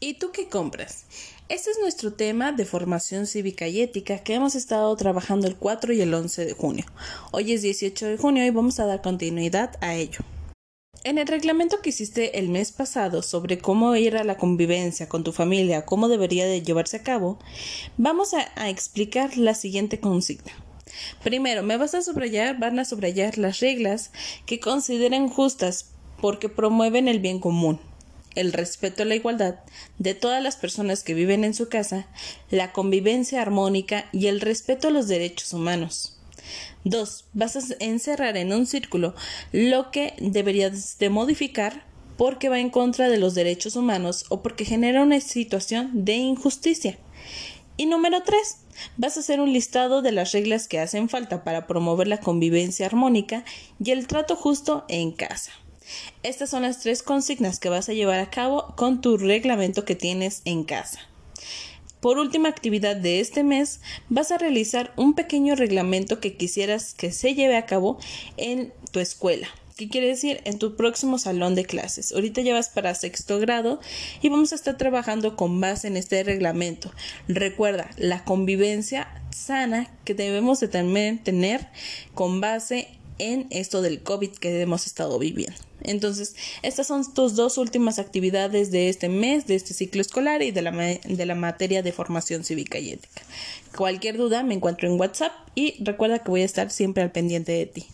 ¿Y tú qué compras? Este es nuestro tema de formación cívica y ética que hemos estado trabajando el 4 y el 11 de junio. Hoy es 18 de junio y vamos a dar continuidad a ello. En el reglamento que hiciste el mes pasado sobre cómo ir a la convivencia con tu familia, cómo debería de llevarse a cabo, vamos a, a explicar la siguiente consigna. Primero, me vas a subrayar, van a subrayar las reglas que consideren justas porque promueven el bien común el respeto a la igualdad de todas las personas que viven en su casa, la convivencia armónica y el respeto a los derechos humanos. 2. Vas a encerrar en un círculo lo que deberías de modificar porque va en contra de los derechos humanos o porque genera una situación de injusticia. Y número 3. Vas a hacer un listado de las reglas que hacen falta para promover la convivencia armónica y el trato justo en casa. Estas son las tres consignas que vas a llevar a cabo con tu reglamento que tienes en casa. Por última actividad de este mes, vas a realizar un pequeño reglamento que quisieras que se lleve a cabo en tu escuela. ¿Qué quiere decir? En tu próximo salón de clases. Ahorita ya vas para sexto grado y vamos a estar trabajando con base en este reglamento. Recuerda, la convivencia sana que debemos de también tener con base en esto del COVID que hemos estado viviendo. Entonces, estas son tus dos últimas actividades de este mes, de este ciclo escolar y de la, de la materia de formación cívica y ética. Cualquier duda me encuentro en WhatsApp y recuerda que voy a estar siempre al pendiente de ti.